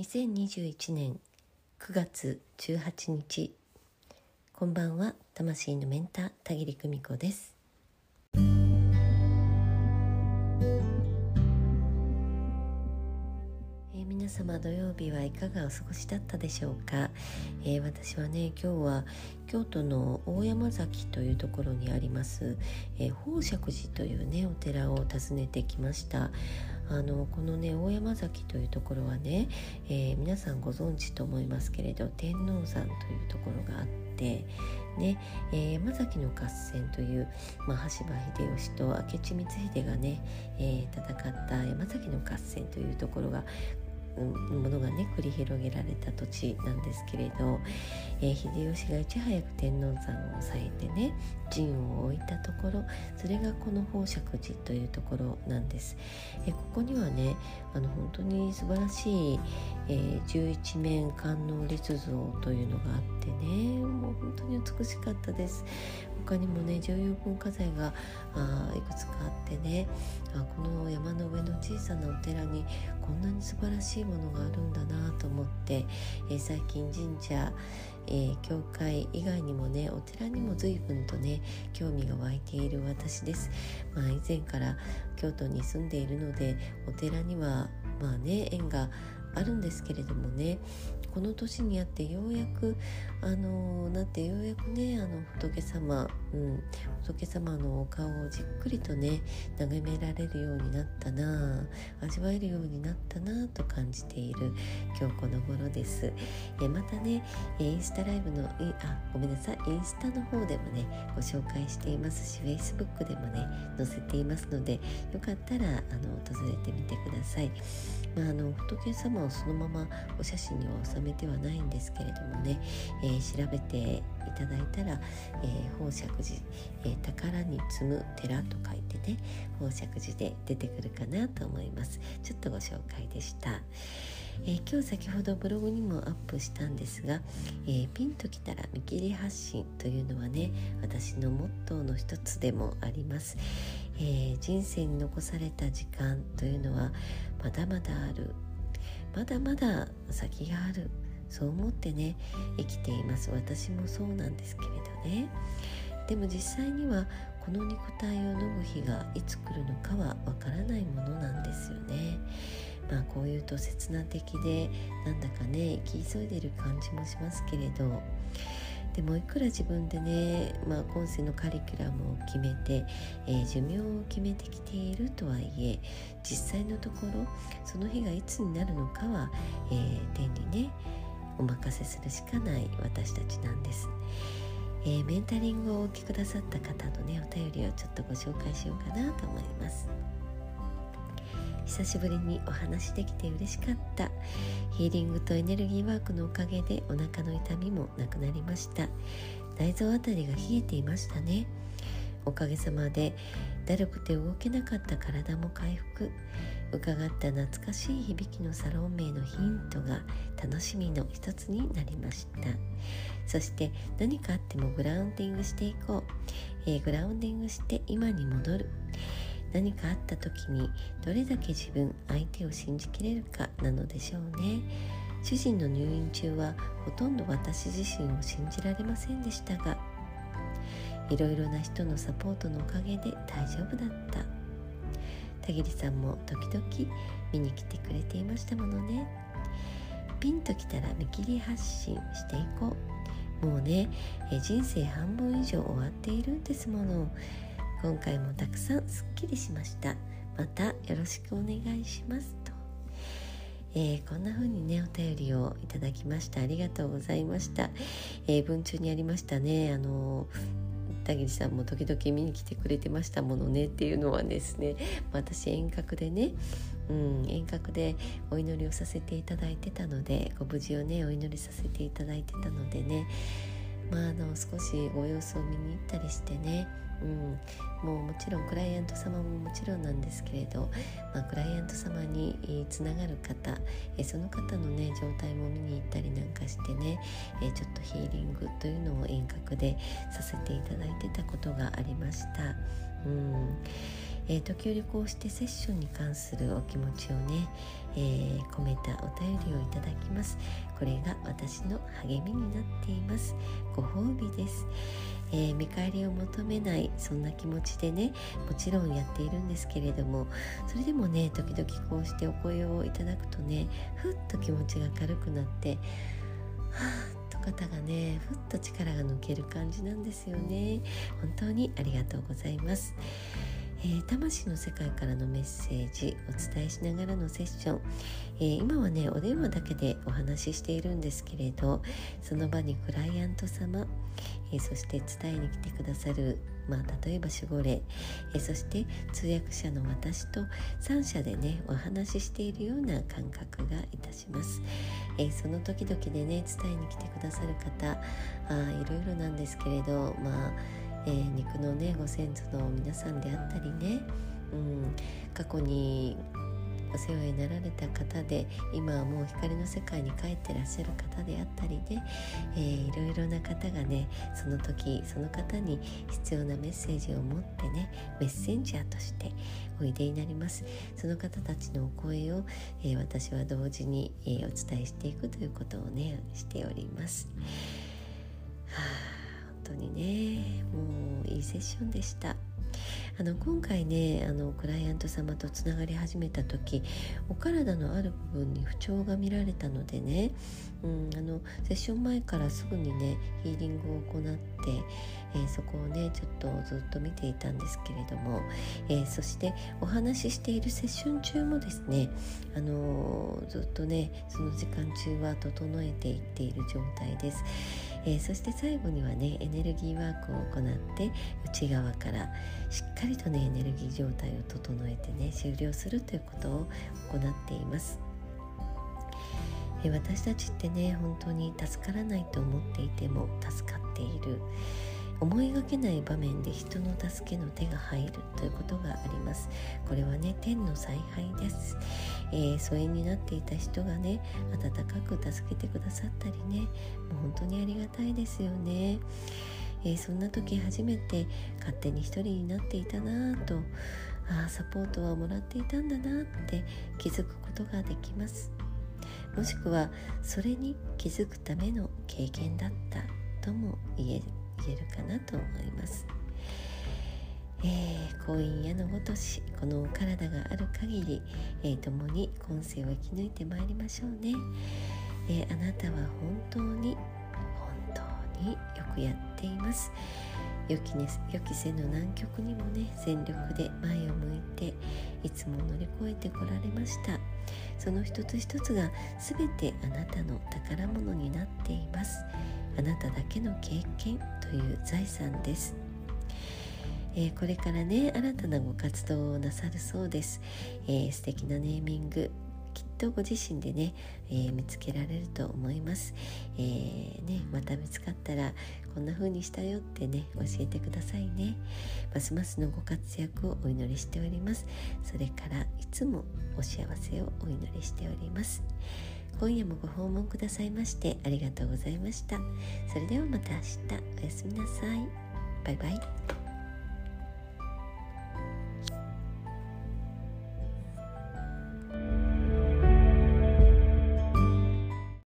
2021年9月18日こんばんは魂のメンター田切久美子です。皆様土曜日はいかがお過ごしだったでしょうか、えー、私はね今日は京都の大山崎というところにあります、えー、宝石寺というねお寺を訪ねてきました。あのこのね大山崎というところはね、えー、皆さんご存知と思いますけれど天王山というところがあってね、えー、山崎の合戦という、まあ、羽柴秀吉と明智光秀がね、えー、戦った山崎の合戦というところがものがね繰り広げられた土地なんですけれど、えー、秀吉がいち早く天王山を抑えてね陣を置いたところそれがこの宝石寺というところなんです、えー、ここにはねあの本当に素晴らしい、えー、十一面観音立像というのがあってねもう本当に美しかったです。他にもね重要文化財があいくつかあってねあこの山の上の小さなお寺にこんなに素晴らしいものがあるんだなと思って、えー、最近神社、えー、教会以外にもねお寺にも随分とね興味が湧いている私です。まあ、以前から京都に住んでいるのでお寺にはまあね縁があるんですけれどもねこの年にあってようやくあのなってようやくねあの仏様、うん、仏様のお顔をじっくりとね眺められるようになったな味わえるようになったなと感じている今日この頃ですえまたねインスタライブのあごめんなさいインスタの方でもねご紹介していますし Facebook でもね載せていますのでよかったらあの訪れてみてください。まあ、あの仏様をそのままお写真には収めてはないんですけれどもね、えー、調べていただいたら、えー、宝石寺、えー、宝に積む寺と書いてね宝石寺で出てくるかなと思いますちょっとご紹介でした。えー、今日先ほどブログにもアップしたんですが、え、ピンときたら見切り発信というのはね私のモットーの一つでもあります、え、人生に残された時間というのはまだまだあるまだまだ先がある。そう思ってね生きています。私もそうなんですけれどね。でも実際にはこの肉体を脱ぐ日がいつ来るのかはわからないものなんですよね。まあこういうと刹那的でなんだかね生き急いでる感じもしますけれど。でもいくら自分でね、まあ、今世のカリキュラムを決めて、えー、寿命を決めてきているとはいえ実際のところその日がいつになるのかは、えー、天にねお任せするしかない私たちなんです。えー、メンタリングをお聞きくださった方のねお便りをちょっとご紹介しようかなと思います。久しぶりにお話できて嬉しかった。ヒーリングとエネルギーワークのおかげでお腹の痛みもなくなりました。内臓あたりが冷えていましたね。おかげさまでだるくて動けなかった体も回復。伺った懐かしい響きのサロン名のヒントが楽しみの一つになりました。そして何かあってもグラウンディングしていこう、えー、グラウンディングして今に戻る。何かあった時にどれだけ自分相手を信じきれるかなのでしょうね。主人の入院中はほとんど私自身を信じられませんでしたがいろいろな人のサポートのおかげで大丈夫だった。田切さんも時々見に来てくれていましたものね。ピンときたら見切り発信していこう。もうね人生半分以上終わっているんですもの。今回もたくさんすっきりしました。またよろしくお願いしますと、えー、こんな風にねお便りをいただきました。ありがとうございました、えー、文中にありましたね。あの田切さんも時々見に来てくれてましたものねっていうのはですね。私遠隔でねうん、遠隔でお祈りをさせていただいてたのでご無事をねお祈りさせていただいてたのでね。まあ、あの少しご様子を見に行ったりしてね。うん、もうもちろんクライアント様ももちろんなんですけれど、まあ、クライアント様につながる方えその方のね状態も見に行ったりなんかしてねえちょっとヒーリングというのを遠隔でさせていただいてたことがありました。うんえー、時折こうしてセッションに関するお気持ちをね、えー、込めたお便りをいただきます。これが私の励みになっています。ご褒美です、えー、見返りを求めないそんな気持ちでねもちろんやっているんですけれどもそれでもね時々こうしてお声をいただくとねふっと気持ちが軽くなってはあと肩がねふっと力が抜ける感じなんですよね。本当にありがとうございます。えー、魂の世界からのメッセージお伝えしながらのセッション、えー、今はねお電話だけでお話ししているんですけれどその場にクライアント様、えー、そして伝えに来てくださる、まあ、例えば守護霊、えそして通訳者の私と3者でねお話ししているような感覚がいたします、えその時々でね伝えに来てくださる方あいろいろなんですけれどまあえー、肉のねご先祖の皆さんであったりね、うん、過去にお世話になられた方で今はもう光の世界に帰ってらっしゃる方であったりね、えー、いろいろな方がねその時その方に必要なメッセージを持ってねメッセンジャーとしておいでになります。その方たちのお声を、えー、私は同時に、えー、お伝えしていくということをねしております。はあ本当にね。セッションでしたあの今回ねあのクライアント様とつながり始めた時お体のある部分に不調が見られたのでね、うん、あのセッション前からすぐにねヒーリングを行って、えー、そこをねちょっとずっと見ていたんですけれども、えー、そしてお話ししているセッション中もですね、あのー、ずっとねその時間中は整えていっている状態です。えー、そして最後にはねエネルギーワークを行って内側からしっかりとねエネルギー状態を整えてね終了するということを行っています。え私たちってね本当に助からないと思っていても助かっている思いがけない場面で人の助けの手が入るということがあります。これはね天の采配です、えー、疎遠になっていた人がね温かく助けてくださったりねもう本当にありがたいですよね。えー、そんな時初めて勝手に一人になっていたなぁとああサポートはもらっていたんだなって気づくことができます。もしくはそれに気づくための経験だったとも言え言えるかなと思います。えー、婚姻やのごとしこの体がある限り、えー、共に今世を生き抜いてまいりましょうね、えー、あなたは本当に本当によくやっています。予期,、ね、予期せぬ難局にもね全力で前を向いていつも乗り越えてこられました。その一つ一つが全てあなたの宝物になっています。あなただけの経験という財産です、えー、これからね新たなご活動をなさるそうです、えー、素敵なネーミングきっとご自身でね、えー、見つけられると思います、えー、ね、また見つかったらこんな風にしたよってね教えてくださいね。ますますのご活躍をお祈りしております。それからいつもお幸せをお祈りしております。今夜もご訪問くださいましてありがとうございました。それではまた明日。おやすみなさい。バイバイ。